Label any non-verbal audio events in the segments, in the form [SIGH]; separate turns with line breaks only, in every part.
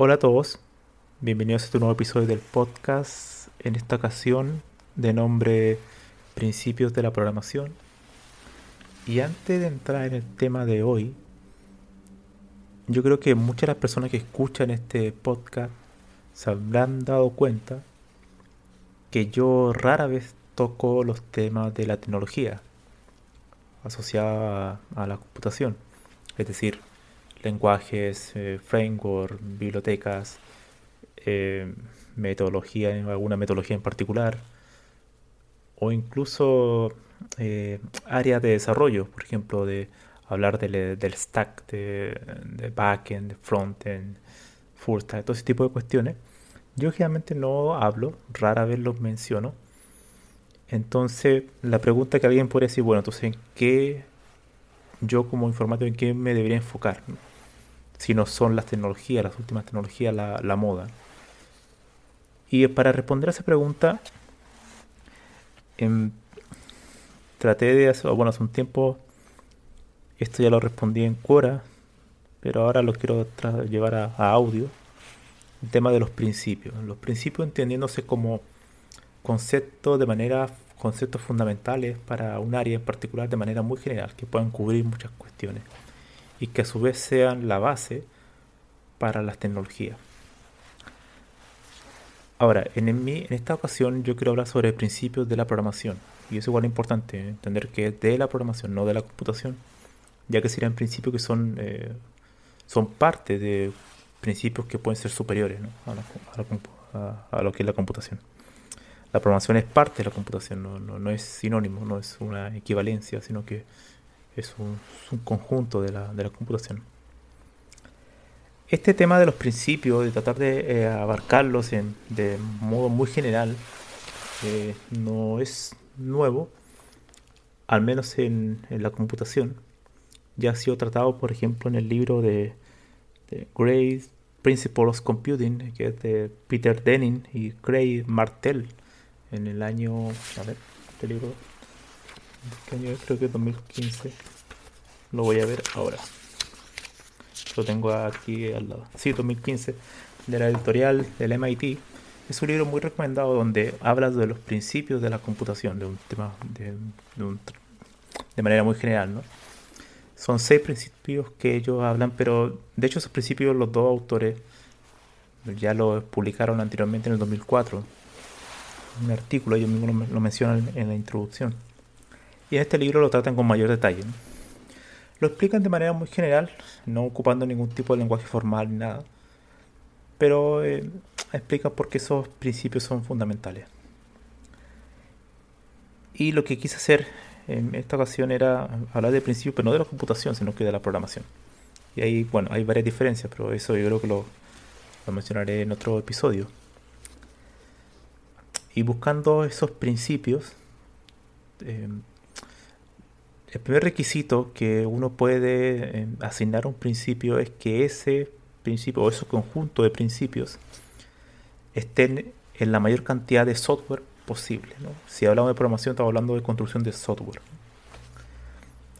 Hola a todos, bienvenidos a este nuevo episodio del podcast, en esta ocasión de nombre Principios de la Programación. Y antes de entrar en el tema de hoy, yo creo que muchas de las personas que escuchan este podcast se habrán dado cuenta que yo rara vez toco los temas de la tecnología asociada a la computación. Es decir, lenguajes, eh, framework, bibliotecas, eh, metodología, alguna metodología en particular, o incluso eh, áreas de desarrollo, por ejemplo, de hablar del, stack de, de, backend, frontend, full stack, todo ese tipo de cuestiones. Yo generalmente no hablo, rara vez los menciono. Entonces, la pregunta que alguien podría decir, bueno, entonces, ¿en qué yo como informático, en qué me debería enfocar? Si no son las tecnologías, las últimas tecnologías, la, moda. Y para responder a esa pregunta, em, traté de hacer, bueno, hace un tiempo, esto ya lo respondí en Quora, pero ahora lo quiero llevar a, audio, el tema de los principios. Los principios entendiéndose como conceptos de manera conceptos fundamentales para un área en particular de manera muy general, que puedan cubrir muchas cuestiones y que a su vez sean la base para las tecnologías. Ahora, en, en esta ocasión yo quiero hablar sobre principios de la programación. Y es igual importante, entender que es de la programación, no de la computación, ya que serían principios que son, eh, son parte de principios que pueden ser superiores a, lo que es la computación. La programación es parte de la computación, no, no es sinónimo, no es una equivalencia, sino que es un, conjunto de la, computación. Este tema de los principios, de tratar de eh, abarcarlos en, de modo muy general, eh, no es nuevo, al menos en, la computación. Ya ha sido tratado, por ejemplo, en el libro de, de Great Principles of Computing, que es de Peter Denning y Craig Martel, en el año, a ver, este libro ¿Qué año es? Creo que 2015. Lo voy a ver ahora. Lo tengo aquí al lado. Sí, 2015. De la editorial del MIT. Es un libro muy recomendado donde habla de los principios de la computación, de un tema de, de, manera muy general, ¿no? Son seis principios que ellos hablan, pero de hecho esos principios los dos autores ya lo publicaron anteriormente en el 2004. Un artículo, ellos mismos lo mencionan en la introducción. Y en este libro lo tratan con mayor detalle. Lo explican de manera muy general, no ocupando ningún tipo de lenguaje formal ni nada. Pero eh, explican por qué esos principios son fundamentales. Y lo que quise hacer en esta ocasión era hablar de principios, pero no de la computación, sino que de la programación. Y ahí, bueno, hay varias diferencias, pero eso yo creo que lo, mencionaré en otro episodio. Y buscando esos principios, eh, el primer requisito que uno puede eh, asignar a un principio es que ese principio o ese conjunto de principios estén en la mayor cantidad de software posible. Si hablamos de programación, estamos hablando de construcción de software.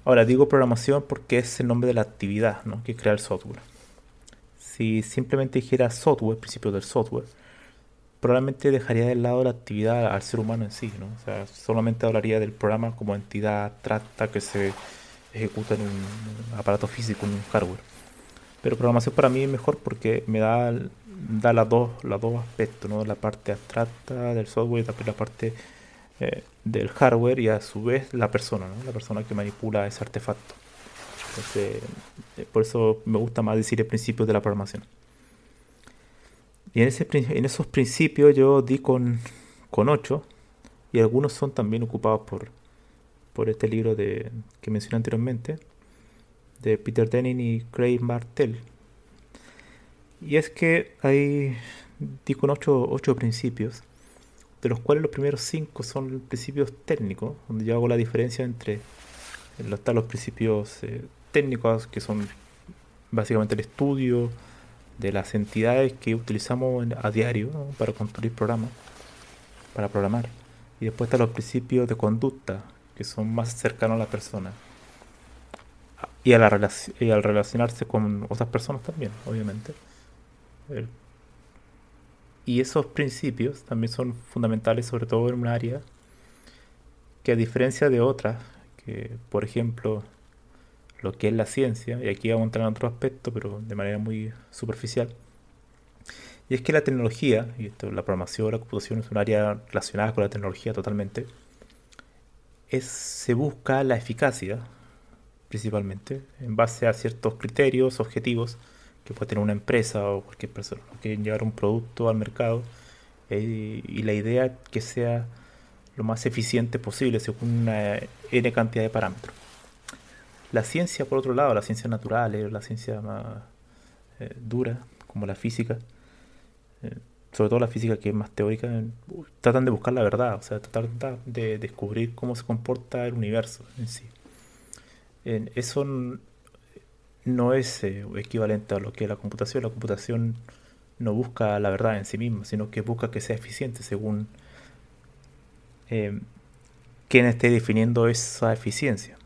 Ahora digo programación porque es el nombre de la actividad ¿no? que crea el software. Si simplemente dijera software, principio del software, probablemente dejaría de lado la actividad al ser humano en sí, ¿no? O sea, solamente hablaría del programa como entidad abstracta que se ejecuta en un aparato físico, en un hardware. Pero programación para mí es mejor porque me da, da las dos, los dos aspectos, ¿no? La parte abstracta del software y también la parte eh, del hardware y a su vez la persona, ¿no? La persona que manipula ese artefacto. Entonces, eh, por eso me gusta más decir el principio de la programación. Y en, ese, en esos principios yo di con, con 8 y algunos son también ocupados por, por este libro de, que mencioné anteriormente, de Peter Denning y Craig Martell. Y es que hay, di con 8, principios, de los cuales los primeros 5 son principios técnicos, donde yo hago la diferencia entre los principios eh, técnicos, que son básicamente el estudio, de las entidades que utilizamos a diario para construir programas, para programar. Y después están los principios de conducta, que son más cercanos a la persona. Y, a la y al relacionarse con otras personas también, obviamente. Y esos principios también son fundamentales, sobre todo en un área que a diferencia de otras, que por ejemplo lo que es la ciencia, y aquí vamos a entrar en otro aspecto, pero de manera muy superficial, y es que la tecnología, y esto, la programación, la computación es un área relacionada con la tecnología totalmente, es, se busca la eficacia, principalmente, en base a ciertos criterios, objetivos, que puede tener una empresa o cualquier persona, quieren llevar un producto al mercado, eh, y la idea que sea lo más eficiente posible según una n cantidad de parámetros. La ciencia, por otro lado, la ciencia natural, la ciencia más eh, dura, como la física, eh, sobre todo la física que es más teórica, tratan de buscar la verdad, o sea, tratan de descubrir cómo se comporta el universo en sí. eso no es eh, equivalente a lo que es la computación. La computación no busca la verdad en sí misma, sino que busca que sea eficiente según quien esté definiendo esa eficiencia.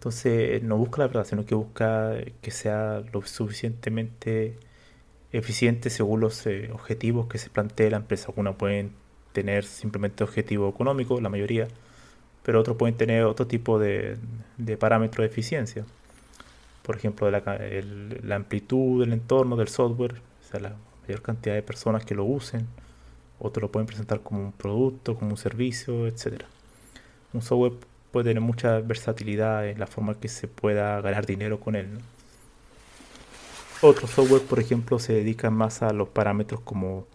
Entonces no busca la verdad, sino que busca que sea lo suficientemente eficiente según los eh, objetivos que se plantea la empresa. Algunas pueden tener simplemente objetivo económico, la mayoría, pero otros pueden tener otro tipo de, de parámetros de eficiencia. Por ejemplo, la, la amplitud del entorno del software, o sea, la mayor cantidad de personas que lo usen. Otros lo pueden presentar como un producto, como un servicio, etc. Un software puede tener mucha versatilidad en la forma que se pueda ganar dinero con él. Otro software, por ejemplo, se dedica más a los parámetros como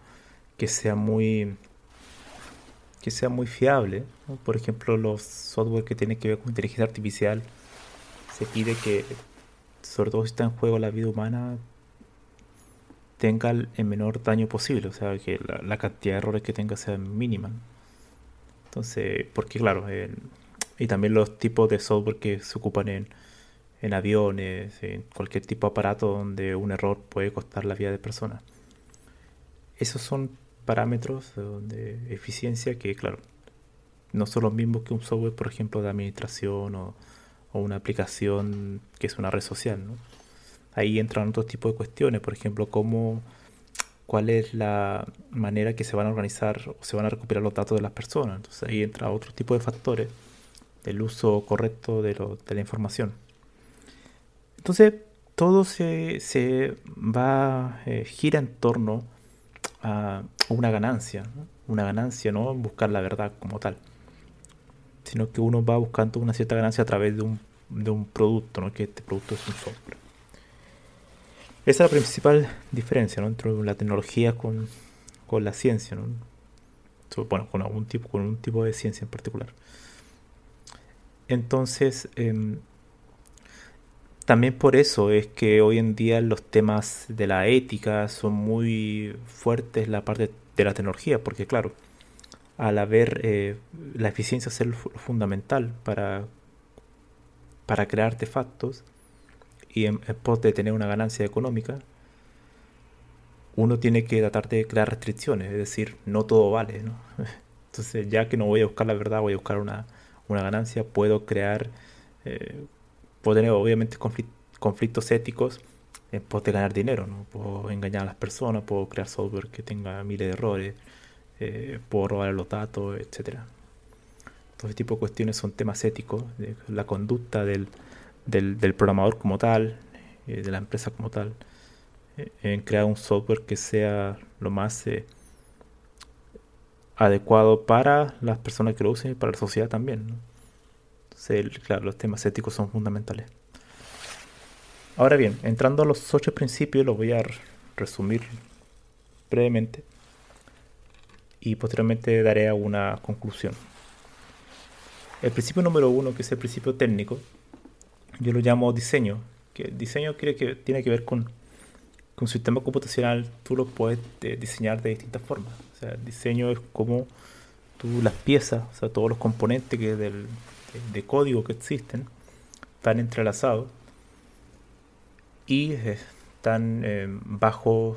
que sea muy que sea muy fiable. Por ejemplo, los software que tienen que ver con inteligencia artificial se pide que, sobre todo si está en juego la vida humana, tenga el menor daño posible, o sea, que la, cantidad de errores que tenga sea mínima. Entonces, porque claro, y también los tipos de software que se ocupan en, en aviones, en cualquier tipo de aparato donde un error puede costar la vida de personas. Esos son parámetros de eficiencia que, claro, no son los mismos que un software, por ejemplo, de administración o, o una aplicación que es una red social. Ahí entran otros tipos de cuestiones, por ejemplo, cómo, cuál es la manera que se van a organizar o se van a recuperar los datos de las personas. Entonces ahí entra otro tipo de factores el uso correcto de, la información. Entonces, todo se, va, eh, gira en torno a una ganancia, una ganancia, no buscar la verdad como tal, sino que uno va buscando una cierta ganancia a través de un, de un producto, ¿no? que este producto es un software. Esa es la principal diferencia ¿no? entre la tecnología con, la ciencia, ¿no? bueno, con algún tipo, con un tipo de ciencia en particular. Entonces, em, también por eso es que hoy en día los temas de la ética son muy fuertes la parte de la tecnología, porque claro, al haber eh, la eficiencia ser fundamental para, para crear artefactos y en, pos de tener una ganancia económica, uno tiene que tratar de crear restricciones, es decir, no todo vale, ¿no? [LAUGHS] Entonces, ya que no voy a buscar la verdad, voy a buscar una, una ganancia, puedo crear, eh, puedo tener obviamente conflictos éticos en pos de ganar dinero, ¿no? Puedo engañar a las personas, puedo crear software que tenga miles de errores, eh, puedo robar los datos, etc. Todo ese tipo de cuestiones son temas éticos, la conducta del, programador como tal, eh, de la empresa como tal, en crear un software que sea lo más adecuado para las personas que lo usen y para la sociedad también. Entonces, claro, los temas éticos son fundamentales. Ahora bien, entrando a los ocho principios, los voy a resumir brevemente y posteriormente daré una conclusión. El principio número uno, que es el principio técnico, yo lo llamo diseño, que el diseño tiene que ver con, con sistema computacional, tú lo puedes eh, diseñar de distintas formas. O sea, el diseño es como tú las piezas, o sea, todos los componentes que del, de, código que existen, están entrelazados y están eh, bajo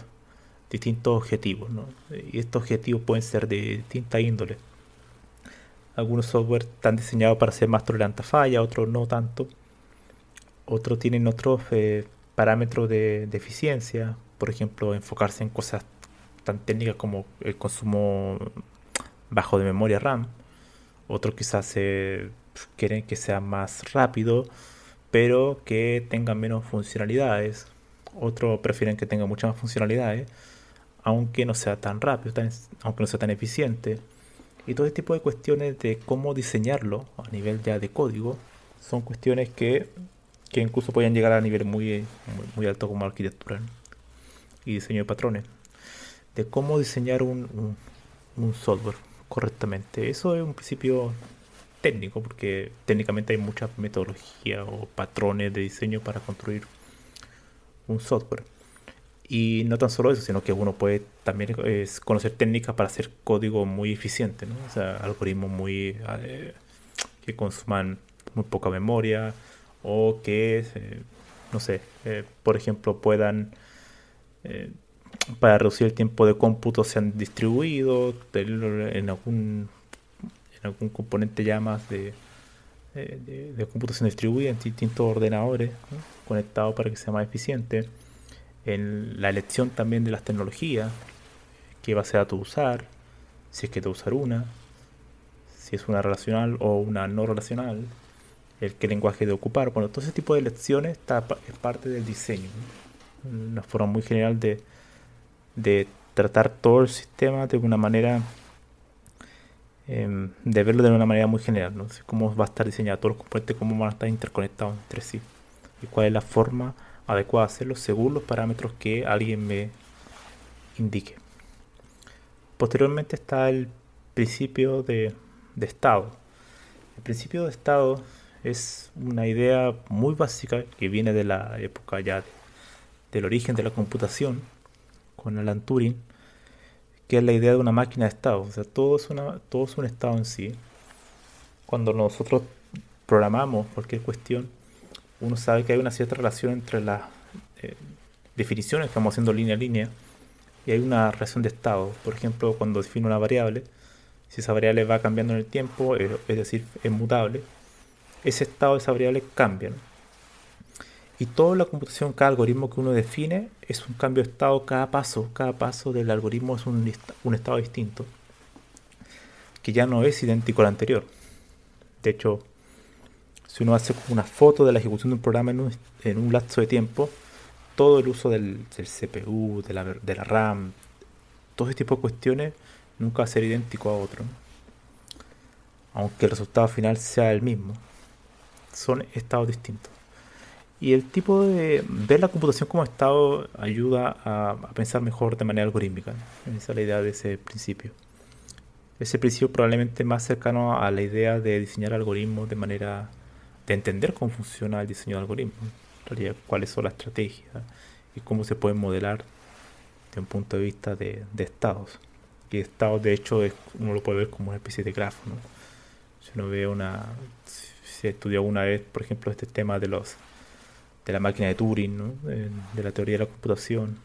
distintos objetivos. ¿no? Y estos objetivos pueden ser de distinta índole. Algunos software están diseñados para ser más tolerantes a falla, otros no tanto. Otros tienen otros eh, parámetros de, eficiencia, por ejemplo, enfocarse en cosas tan técnicas como el consumo bajo de memoria RAM. Otros quizás eh, quieren que sea más rápido, pero que tenga menos funcionalidades. Otros prefieren que tenga muchas más funcionalidades, aunque no sea tan rápido, aunque no sea tan eficiente. Y todo este tipo de cuestiones de cómo diseñarlo a nivel ya de código son cuestiones que que incluso pueden llegar a nivel muy, muy, alto como arquitectura y diseño de patrones, de cómo diseñar un, un, software correctamente. Eso es un principio técnico, porque técnicamente hay muchas metodologías o patrones de diseño para construir un software. Y no tan solo eso, sino que uno puede también conocer técnicas para hacer código muy eficiente, ¿no? o sea, algoritmos muy eh, que consuman muy poca memoria, o que, eh, no sé, eh, por ejemplo, puedan, eh, para reducir el tiempo de cómputo, sean distribuidos en algún, en algún componente ya más de, de, computación distribuida en distintos ordenadores conectados para que sea más eficiente. En la elección también de las tecnologías, qué base de datos usar, si es que te usar una, si es una relacional o una no relacional, el qué lenguaje de ocupar. Bueno, todo ese tipo de lecciones está, es parte del diseño. Una forma muy general de, de tratar todo el sistema de una manera, em, de verlo de una manera muy general. ¿no? Cómo va a estar diseñado todos los componentes, cómo van a estar interconectados entre sí. Y cuál es la forma adecuada de hacerlo según los parámetros que alguien me indique. Posteriormente está el principio de, de estado. El principio de estado es una idea muy básica que viene de la época ya del origen de la computación con Alan Turing, que es la idea de una máquina de estado. O sea, todo es, una, todo es un estado en sí. Cuando nosotros programamos cualquier cuestión, uno sabe que hay una cierta relación entre las eh, definiciones que estamos haciendo línea a línea y hay una relación de estado. Por ejemplo, cuando defino una variable, si esa variable va cambiando en el tiempo, es decir, es mutable, ese estado de esa variable cambia. Y toda la computación, cada algoritmo que uno define es un cambio de estado cada paso. Cada paso del algoritmo es un, estado distinto, que ya no es idéntico al anterior. De hecho, si uno hace una foto de la ejecución de un programa en un, lapso de tiempo, todo el uso del, CPU, de la, de la, RAM, todo ese tipo de cuestiones nunca va a ser idéntico a otro. Aunque el resultado final sea el mismo son estados distintos. Y el tipo de ver la computación como estado ayuda a, pensar mejor de manera algorítmica. Esa es la idea de ese principio. Ese principio probablemente más cercano a la idea de diseñar algoritmos de manera de entender cómo funciona el diseño de algoritmos. En realidad, cuáles son las estrategias y cómo se pueden modelar de un punto de vista de, estados. Y estados, de hecho, uno lo puede ver como una especie de grafo. Si uno ve una, se estudió una vez, por ejemplo, este tema de los de la máquina de Turing, de la teoría de la computación,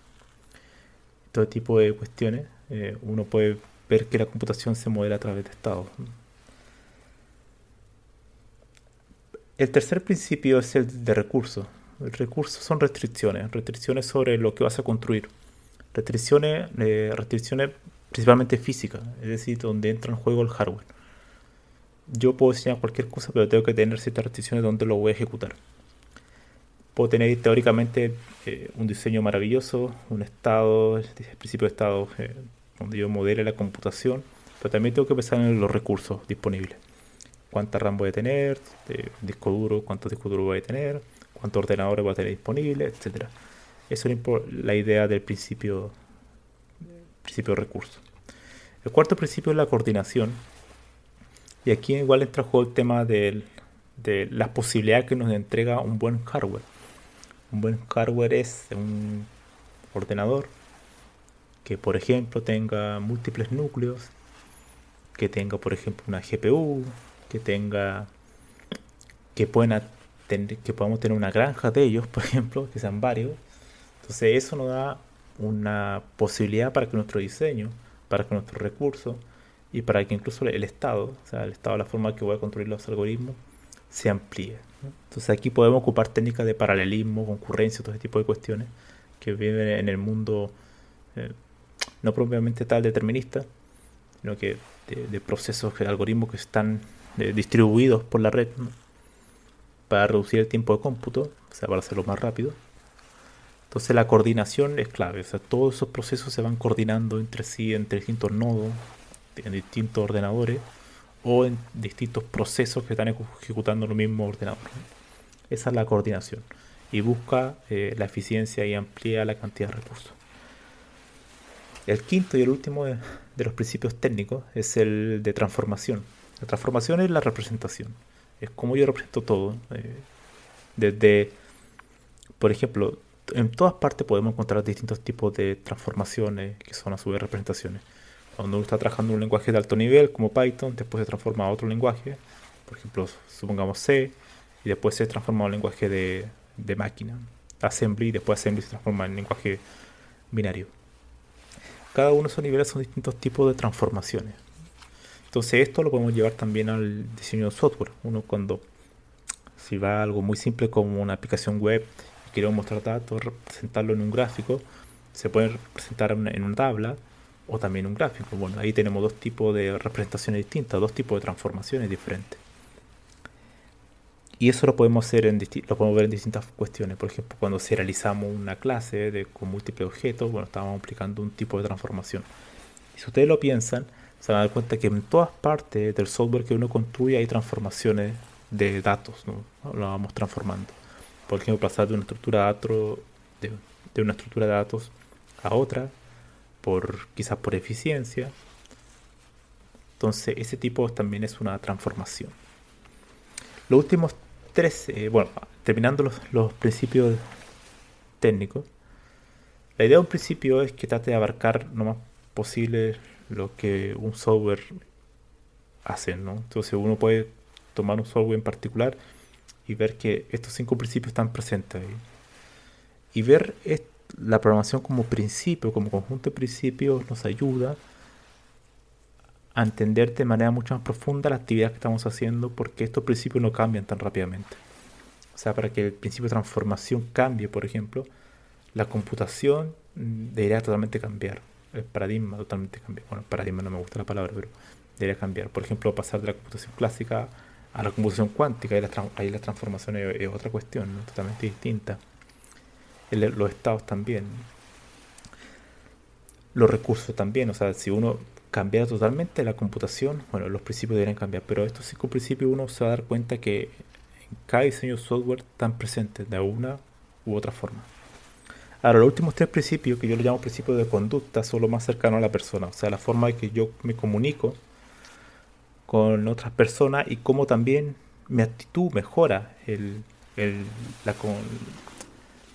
todo tipo de cuestiones, eh, uno puede ver que la computación se modela a través de estados. El tercer principio es el de recursos. Recursos son restricciones, restricciones sobre lo que vas a construir. Restricciones, eh, restricciones principalmente físicas, es decir, donde entra en juego el hardware yo puedo diseñar cualquier cosa, pero tengo que tener ciertas restricciones donde lo voy a ejecutar. puedo tener teóricamente eh, un diseño maravilloso, un estado, el principio de estado eh, donde yo modele la computación, pero también tengo que pensar en los recursos disponibles. Cuánta RAM voy a tener, disco duro, cuántos discos duros voy a tener, cuántos ordenadores voy a tener disponibles, etc. Eso es la idea del principio, principio de recursos. El cuarto principio es la coordinación. Y aquí igual entra el tema de las posibilidades que nos entrega un buen hardware. Un buen hardware es un ordenador que, por ejemplo, tenga múltiples núcleos, que tenga, por ejemplo, una GPU, que tenga, que que podamos tener una granja de ellos, [LAUGHS] por ejemplo, que sean varios. Entonces eso nos da una posibilidad para que nuestro diseño para que nuestros recursos y para que incluso el Estado, o sea, el Estado, la forma que voy a construir los algoritmos, se amplíe. Entonces aquí podemos ocupar técnicas de paralelismo, concurrencia, todo ese tipo de cuestiones que viven en el mundo eh, no propiamente tal determinista, sino que de, procesos de algoritmos que están eh, distribuidos por la red para reducir el tiempo de cómputo, o sea, para hacerlo más rápido. Entonces la coordinación es clave, o sea, todos esos procesos se van coordinando entre sí, entre distintos nodos, en distintos ordenadores o en distintos procesos que están ejecutando el mismo ordenador. Esa es la coordinación y busca eh, la eficiencia y amplía la cantidad de recursos. El quinto y el último de, los principios técnicos es el de transformación. La transformación es la representación, es como yo represento todo. Eh, desde, por ejemplo, en todas partes podemos encontrar distintos tipos de transformaciones que son a su vez representaciones. Cuando uno está trabajando en un lenguaje de alto nivel como Python, después se transforma a otro lenguaje, por ejemplo, supongamos C, y después se transforma a un lenguaje de, de máquina, Assembly, y después Assembly se transforma en lenguaje binario. Cada uno de esos niveles son distintos tipos de transformaciones. Entonces esto lo podemos llevar también al diseño de software. Uno cuando, si va a algo muy simple como una aplicación web queremos mostrar datos, representarlo en un gráfico, se puede representar en una tabla o también un gráfico. Bueno, ahí tenemos dos tipos de representaciones distintas, dos tipos de transformaciones diferentes. Y eso lo podemos hacer en lo podemos ver en distintas cuestiones. Por ejemplo, cuando serializamos una clase de, con múltiples objetos, bueno, estábamos aplicando un tipo de transformación. Y si ustedes lo piensan, se van a dar cuenta que en todas partes del software que uno construye hay transformaciones de datos, ¿no? Lo vamos transformando por ejemplo, pasar de, una estructura de datos a otra, por quizás por eficiencia. Entonces, ese tipo también es una transformación. Los últimos tres, eh, bueno, terminando los, principios técnicos, la idea de un principio es que trate de abarcar lo más posible lo que un software hace, ¿no? Entonces uno puede tomar un software en particular y ver que estos cinco principios están presentes. Y ver la programación como principio, como conjunto de principios, nos ayuda a entender de manera mucho más profunda la actividad que estamos haciendo porque estos principios no cambian tan rápidamente. O sea, para que el principio de transformación cambie, por ejemplo, la computación debería totalmente cambiar. El paradigma totalmente cambiar. Bueno, paradigma no me gusta la palabra, pero debería cambiar. Por ejemplo, pasar de la computación clásica a la computación cuántica, ahí la, ahí la transformación es, otra cuestión, totalmente distinta. Los estados también. Los recursos también, o sea, si uno cambia totalmente la computación, bueno, los principios deberían cambiar, pero estos cinco principios uno se va a dar cuenta que en cada diseño de software están presentes de una u otra forma. Ahora, los últimos tres principios, que yo los llamo principios de conducta, son más cercanos a la persona, o sea, la forma en que yo me comunico con otras personas y cómo también mi actitud mejora el, la,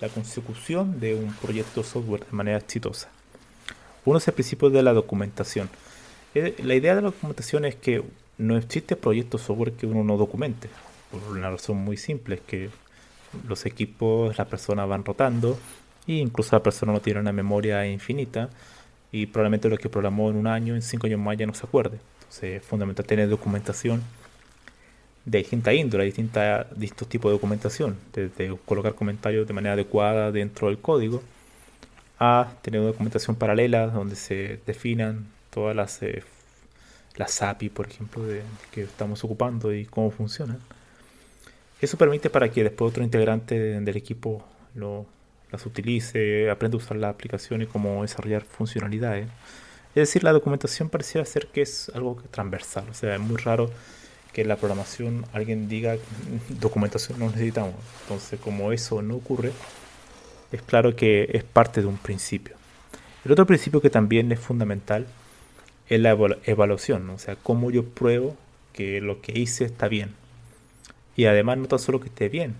la consecución de un proyecto software de manera exitosa. Uno es el principio de la documentación. Eh, la idea de la documentación es que no existe proyecto software que uno no documente, por una razón muy simple, es que los equipos, las personas van rotando e incluso la persona no tiene una memoria infinita y probablemente lo que programó en un año, en cinco años más ya no se acuerde es fundamental tener documentación de distinta índole, distinta, distintos tipos de documentación, desde colocar comentarios de manera adecuada dentro del código, a tener documentación paralela donde se definan todas las, eh, las API, por ejemplo, de, que estamos ocupando y cómo funcionan. Eso permite para que después otro integrante del equipo lo, las utilice, aprenda a usar las aplicaciones y cómo desarrollar funcionalidades. Es decir, la documentación pareciera ser que es algo transversal, o sea, es muy raro que la programación alguien diga documentación no necesitamos. Entonces, como eso no ocurre, es claro que es parte de un principio. El otro principio que también es fundamental es la evaluación, o sea, cómo yo pruebo que lo que hice está bien. Y además no tan solo que esté bien,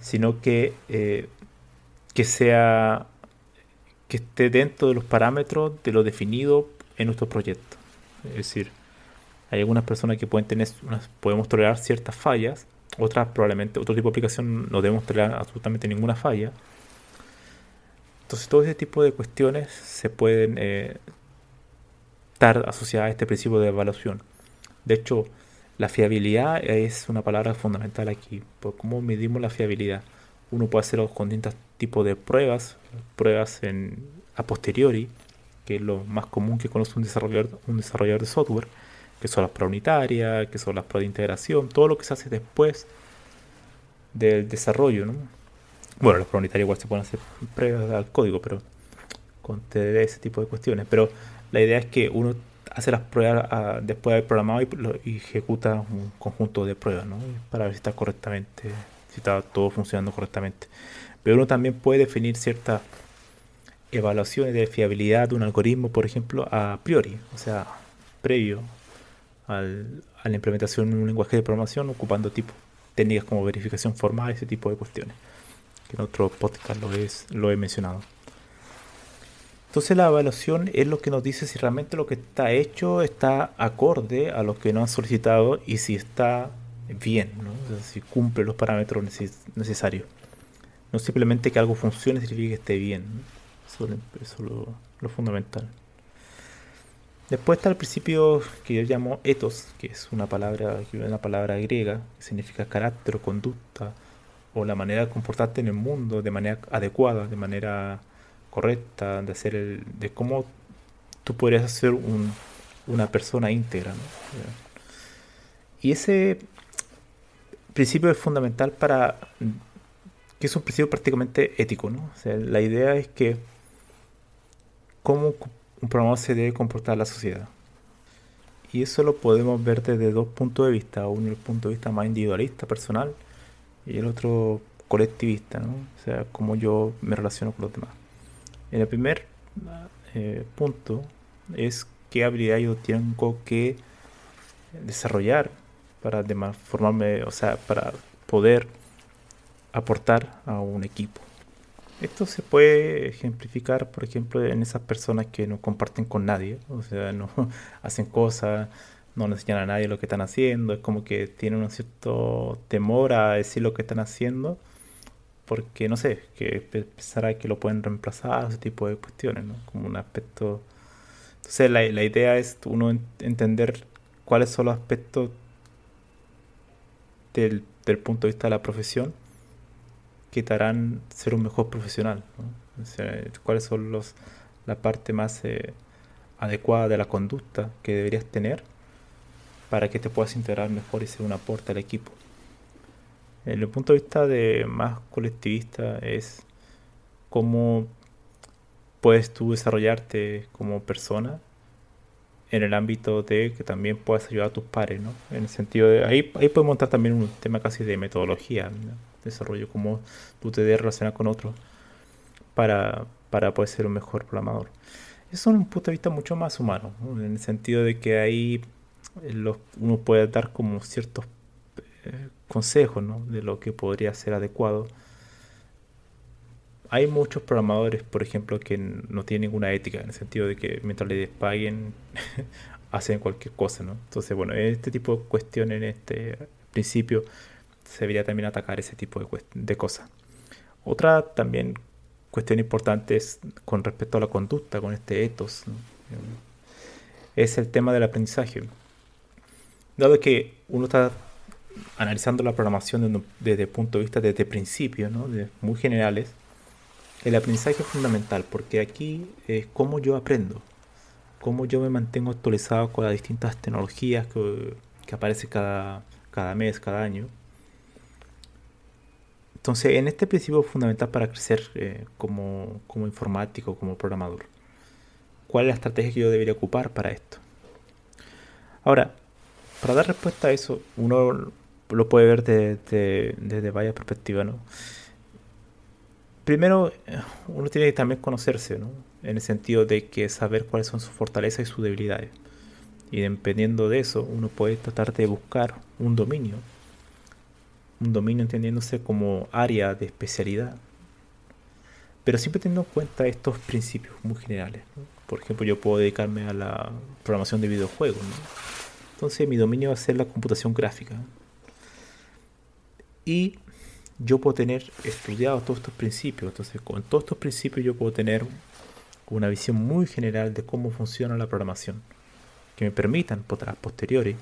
sino que, eh, que sea que esté dentro de los parámetros de lo definido en nuestro proyecto. Es decir, hay algunas personas que pueden tener, podemos tolerar ciertas fallas, otras probablemente, otro tipo de aplicación no debemos tolerar absolutamente ninguna falla. Entonces todo ese tipo de cuestiones se pueden eh, estar asociadas a este principio de evaluación. De hecho, la fiabilidad es una palabra fundamental aquí. Por cómo medimos la fiabilidad. Uno puede hacerlo con distintos tipos de pruebas, pruebas en, a posteriori, que es lo más común que conoce un desarrollador, un desarrollador de software, que son las pruebas unitarias, que son las pruebas de integración, todo lo que se hace después del desarrollo. ¿no? Bueno, las pruebas unitarias igual se pueden hacer pruebas al código, pero con TDD, ese tipo de cuestiones. Pero la idea es que uno hace las pruebas ah, después de haber programado y, ejecuta un conjunto de pruebas ¿no? para ver si está correctamente si está todo funcionando correctamente. Pero uno también puede definir ciertas evaluaciones de fiabilidad de un algoritmo, por ejemplo, a priori, o sea, previo al, a la implementación en un lenguaje de programación, ocupando tipo, técnicas como verificación formal, ese tipo de cuestiones, que en otro podcast lo, es, lo he mencionado. Entonces la evaluación es lo que nos dice si realmente lo que está hecho está acorde a lo que nos han solicitado y si está bien, si cumple los parámetros necesarios. No simplemente que algo funcione significa que esté bien. Eso, es lo, fundamental. Después está el principio que yo llamo ethos, que es una palabra, una palabra griega, que significa carácter conducta, o la manera de comportarte en el mundo de manera adecuada, de manera correcta, de hacer el, de cómo tú podrías ser una persona íntegra. Y ese principio es fundamental para que es un principio prácticamente ético, ¿no? O sea, la idea es que cómo un programador se debe comportar la sociedad. Y eso lo podemos ver desde dos puntos de vista, uno el punto de vista más individualista, personal, y el otro colectivista, ¿no? O sea, cómo yo me relaciono con los demás. En el primer eh, punto es qué habilidad yo tengo que desarrollar para formarme, o sea, para poder aportar a un equipo. Esto se puede ejemplificar, por ejemplo, en esas personas que no comparten con nadie, o sea, no [LAUGHS] hacen cosas, no le enseñan a nadie lo que están haciendo, es como que tienen un cierto temor a decir lo que están haciendo, porque no sé, que pensará que lo pueden reemplazar, ese tipo de cuestiones, ¿no? Como un aspecto. Entonces, la, la idea es uno entender cuáles son los aspectos del, punto de vista de la profesión que te harán ser un mejor profesional. ¿Cuáles son los, la parte más eh, adecuada de la conducta que deberías tener para que te puedas integrar mejor y ser un aporte al equipo? En el punto de vista de más colectivista es cómo puedes tú desarrollarte como persona en el ámbito de que también puedas ayudar a tus pares, ¿no? En el sentido de, ahí, ahí podemos montar también un tema casi de metodología, desarrollo, cómo tú te debes relacionar con otros para, para poder ser un mejor programador. Eso es un punto de vista mucho más humano, en el sentido de que ahí eh, los, uno puede dar como ciertos eh, consejos ¿no? de lo que podría ser adecuado hay muchos programadores, por ejemplo, que no tienen ninguna ética, en el sentido de que mientras les paguen, [LAUGHS] hacen cualquier cosa, ¿no? Entonces, bueno, en este tipo de cuestiones, en este principio, se debería también atacar ese tipo de, de cosas. Otra también cuestión importante es con respecto a la conducta, con este ethos, es el tema del aprendizaje. Dado que uno está analizando la programación desde el punto de vista desde principios, ¿no? de muy generales, el aprendizaje es fundamental porque aquí es cómo yo aprendo, cómo yo me mantengo actualizado con las distintas tecnologías que, que aparecen cada, cada mes, cada año. Entonces, en este principio fundamental para crecer eh, como, como informático, como programador. ¿Cuál es la estrategia que yo debería ocupar para esto? Ahora, para dar respuesta a eso, uno lo puede ver desde, varias perspectivas, ¿no? Primero, uno tiene que también conocerse, ¿no? En el sentido de que saber cuáles son sus fortalezas y sus debilidades. Y dependiendo de eso, uno puede tratar de buscar un dominio. Un dominio entendiéndose como área de especialidad. Pero siempre teniendo en cuenta estos principios muy generales. Por ejemplo, yo puedo dedicarme a la programación de videojuegos. Entonces mi dominio va a ser la computación gráfica. Y yo puedo tener estudiado todos estos principios. Entonces, con todos estos principios yo puedo tener una visión muy general de cómo funciona la programación. Que me permitan, posteriori,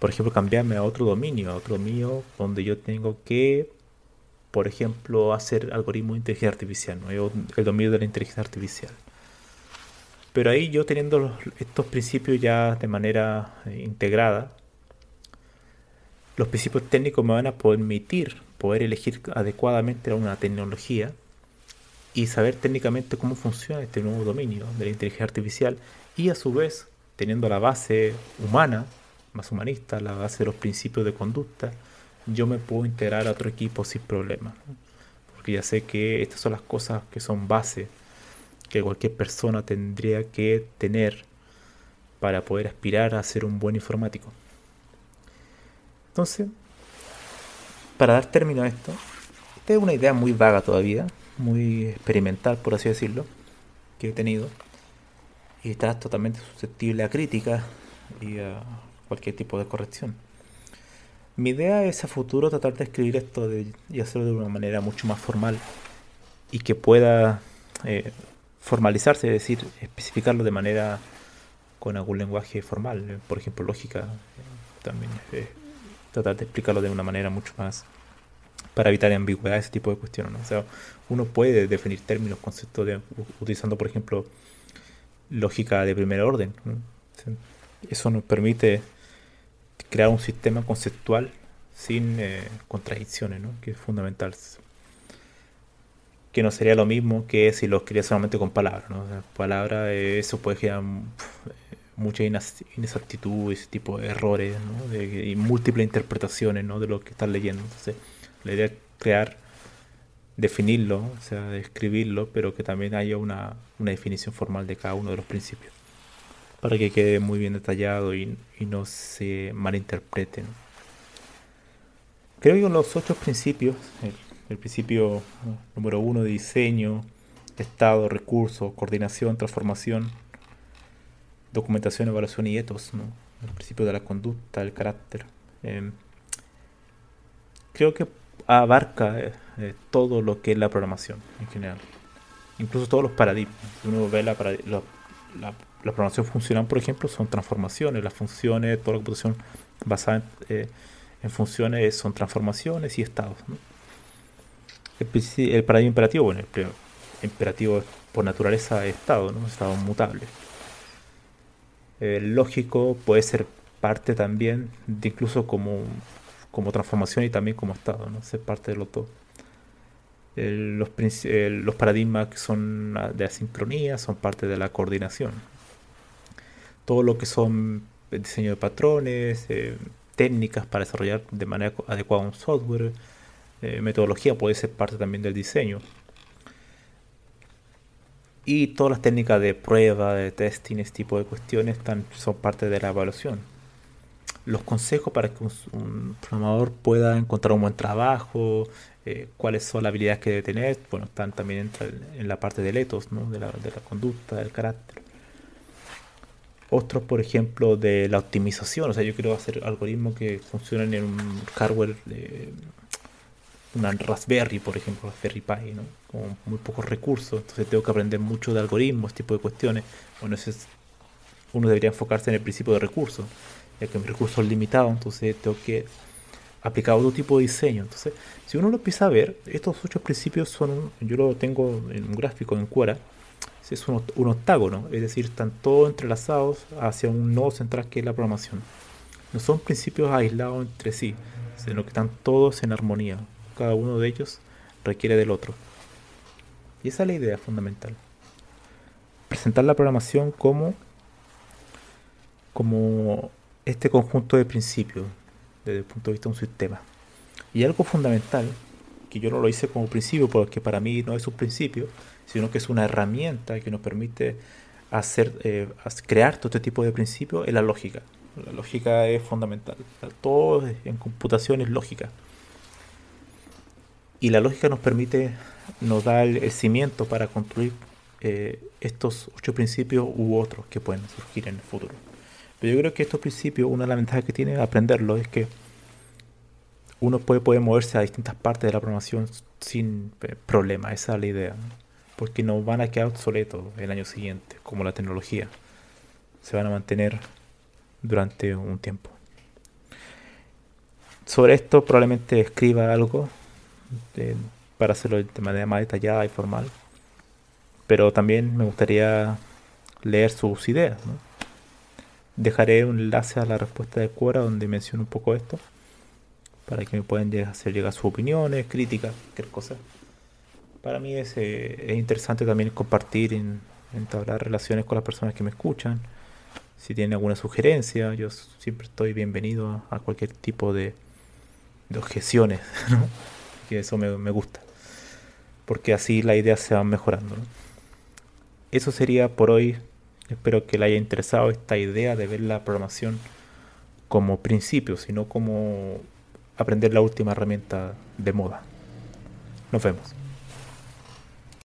por ejemplo, cambiarme a otro dominio, a otro dominio donde yo tengo que, por ejemplo, hacer algoritmos de inteligencia artificial, ¿no? el dominio de la inteligencia artificial. Pero ahí yo teniendo estos principios ya de manera eh, integrada, los principios técnicos me van a permitir poder elegir adecuadamente una tecnología y saber técnicamente cómo funciona este nuevo dominio de la inteligencia artificial y a su vez teniendo la base humana, más humanista, la base de los principios de conducta, yo me puedo integrar a otro equipo sin problema. Porque ya sé que estas son las cosas que son base que cualquier persona tendría que tener para poder aspirar a ser un buen informático. Entonces, para dar término a esto, esta es una idea muy vaga todavía, muy experimental, por así decirlo, que he tenido, y está totalmente susceptible a crítica y a cualquier tipo de corrección. Mi idea es a futuro tratar de escribir esto y hacerlo de una manera mucho más formal y que pueda eh, formalizarse, es decir, especificarlo de manera con algún lenguaje formal, por ejemplo, lógica, también tratar de explicarlo de una manera mucho más para evitar ambigüedad, ese tipo de cuestiones. O sea, uno puede definir términos, conceptos utilizando, por ejemplo, lógica de primer orden. Eso nos permite crear un sistema conceptual sin eh, contradicciones, ¿no? que es fundamental que no sería lo mismo que si lo escribía solamente con palabras. ¿no? palabras, eh, eso puede generar mucha inexactitud, ese tipo de errores ¿no? y múltiples interpretaciones ¿no? de lo que estás leyendo. Entonces, la idea es crear, definirlo, o sea, escribirlo, pero que también haya una, una definición formal de cada uno de los principios para que quede muy bien detallado y, y no se malinterpreten. Creo que los ocho principios, el principio número uno de diseño, estado, recursos, coordinación, transformación, documentación, evaluación y etos, ¿no? el principio de la conducta, el carácter. Em, creo que abarca eh, eh, todo lo que es la programación en general, incluso todos los paradigmas. uno ve la, la, programación funcional, por ejemplo, son transformaciones, las funciones, toda la computación basada en, eh, funciones son transformaciones y estados. El, paradigma imperativo, bueno, el imperativo por naturaleza es estado, ¿no? Estado mutable. El lógico puede ser parte también, incluso como, como transformación y también como estado, ¿no? Ser parte de los dos. los, los paradigmas que son de asincronía son parte de la coordinación. Todo lo que son diseño de patrones, eh, técnicas para desarrollar de manera adecuada un software, eh, metodología puede ser parte también del diseño. Y todas las técnicas de prueba, de testing, este tipo de cuestiones son parte de la evaluación. Los consejos para que un, programador pueda encontrar un buen trabajo, eh, cuáles son las habilidades que debe tener, bueno, están también en, la parte del ethos, ¿no? de, la, de la conducta, del carácter otros, por ejemplo, de la optimización. O sea, yo quiero hacer algoritmos que funcionen en un hardware una Raspberry, por ejemplo, Raspberry Pi, ¿no? con muy pocos recursos, entonces tengo que aprender mucho de algoritmos, este tipo de cuestiones. Bueno, ese es, uno debería enfocarse en el principio de recursos, ya que mi recurso es limitado, entonces tengo que aplicar otro tipo de diseño. Entonces, si uno lo empieza a ver, estos ocho principios son, yo lo tengo en un gráfico en Quora, es un, octágono, es decir, están todos entrelazados hacia un nodo central que es la programación. No son principios aislados entre sí, sino que están todos en armonía cada uno de ellos requiere del otro. Y esa es la idea fundamental. Presentar la programación como, como este conjunto de principios desde el punto de vista de un sistema. Y algo fundamental, que yo no lo hice como principio porque para mí no es un principio, sino que es una herramienta que nos permite hacer, eh, crear todo este tipo de principios, es la lógica. La lógica es fundamental. Todo en computación es lógica. Y la lógica nos permite, nos da el, cimiento para construir eh, estos ocho principios u otros que pueden surgir en el futuro. Pero yo creo que estos principios, una de las ventajas que tiene aprenderlo es que uno puede, puede moverse a distintas partes de la programación sin eh, problema. Esa es la idea. Porque no van a quedar obsoletos el año siguiente, como la tecnología. Se van a mantener durante un tiempo. Sobre esto probablemente escriba algo para hacerlo de manera más detallada y formal. Pero también me gustaría leer sus ideas. Dejaré un enlace a la respuesta de Quora donde menciono un poco esto. Para que me puedan hacer llegar sus opiniones, críticas, cualquier cosa. Para mí es, eh, es interesante también compartir, en, entablar relaciones con las personas que me escuchan. Si tienen alguna sugerencia, yo siempre estoy bienvenido a, cualquier tipo de, objeciones. [LAUGHS] que eso me, gusta. Porque así las ideas se van mejorando. Eso sería por hoy. Espero que le haya interesado esta idea de ver la programación como principio, sino como aprender la última herramienta de moda. Nos vemos.